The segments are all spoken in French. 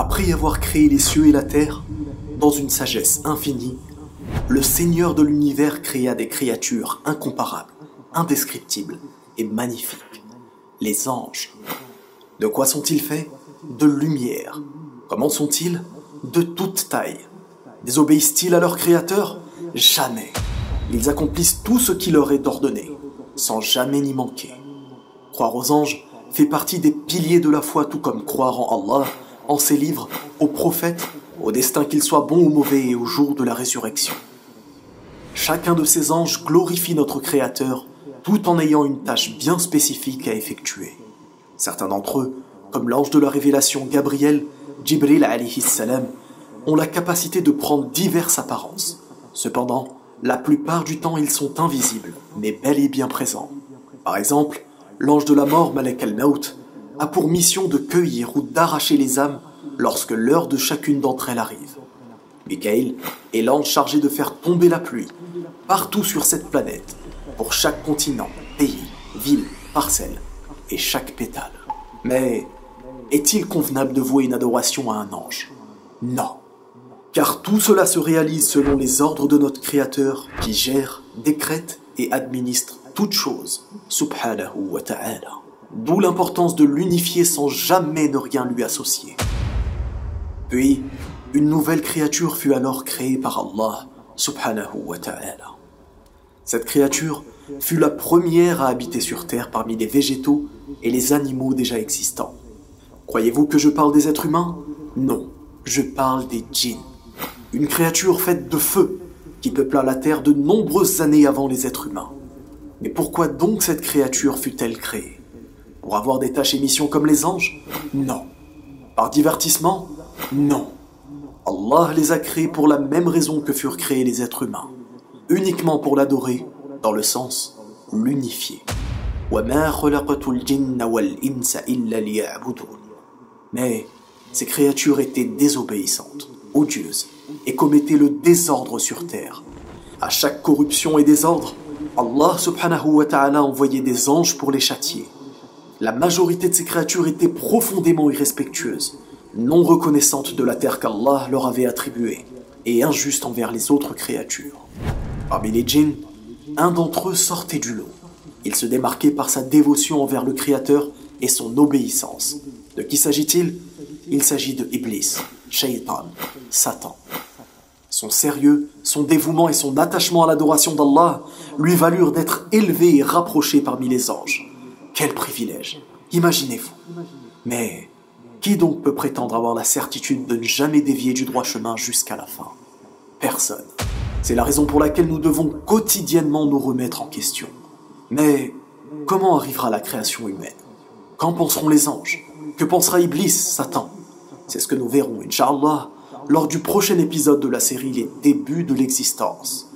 Après avoir créé les cieux et la terre, dans une sagesse infinie, le Seigneur de l'univers créa des créatures incomparables, indescriptibles et magnifiques, les anges. De quoi sont-ils faits? De lumière. Comment sont-ils? De toute taille. Désobéissent-ils à leur Créateur? Jamais. Ils accomplissent tout ce qui leur est ordonné, sans jamais n'y manquer. Croire aux anges fait partie des piliers de la foi, tout comme croire en Allah, en ses livres, aux prophètes, au destin qu'ils soient bons ou mauvais et au jour de la résurrection. Chacun de ces anges glorifie notre Créateur tout en ayant une tâche bien spécifique à effectuer. Certains d'entre eux, comme l'ange de la révélation Gabriel, Jibril alayhi salam, ont la capacité de prendre diverses apparences. Cependant, la plupart du temps ils sont invisibles, mais bel et bien présents. Par exemple, l'ange de la mort, Malek al-Maut, a pour mission de cueillir ou d'arracher les âmes lorsque l'heure de chacune d'entre elles arrive. Michael est l'ange chargé de faire tomber la pluie partout sur cette planète, pour chaque continent, pays, ville, parcelle et chaque pétale. Mais est-il convenable de vouer une adoration à un ange? Non. Car tout cela se réalise selon les ordres de notre Créateur qui gère, décrète et administre toutes choses, subhanahu wa ta'ala. D'où l'importance de l'unifier sans jamais ne rien lui associer. Puis, une nouvelle créature fut alors créée par Allah, subhanahu wa ta'ala. Cette créature fut la première à habiter sur Terre parmi les végétaux et les animaux déjà existants. Croyez-vous que je parle des êtres humains? Non, je parle des djinns. Une créature faite de feu qui peupla la Terre de nombreuses années avant les êtres humains. Mais pourquoi donc cette créature fut-elle créée? Pour avoir des tâches et missions comme les anges Non. Par divertissement Non. Allah les a créés pour la même raison que furent créés les êtres humains, uniquement pour l'adorer, dans le sens l'unifier. Mais ces créatures étaient désobéissantes, odieuses, et commettaient le désordre sur terre. À chaque corruption et désordre, Allah subhanahu wa ta'ala envoyait des anges pour les châtier. La majorité de ces créatures étaient profondément irrespectueuses, non reconnaissantes de la terre qu'Allah leur avait attribuée, et injustes envers les autres créatures. Parmi les djinns, un d'entre eux sortait du lot. Il se démarquait par sa dévotion envers le Créateur et son obéissance. De qui s'agit-il? Il, s'agit de Iblis, Shaitan, Satan. Son sérieux, son dévouement et son attachement à l'adoration d'Allah lui valurent d'être élevé et rapproché parmi les anges. Quel privilège Imaginez-vous. Mais qui donc peut prétendre avoir la certitude de ne jamais dévier du droit chemin jusqu'à la fin? Personne. C'est la raison pour laquelle nous devons quotidiennement nous remettre en question. Mais comment arrivera la création humaine? Qu'en penseront les anges? Que pensera Iblis, Satan? C'est ce que nous verrons, Inch'Allah, lors du prochain épisode de la série Les débuts de l'existence.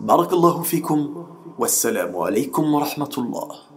Barakallahu fikum, wassalamu alaikum wa rahmatullah.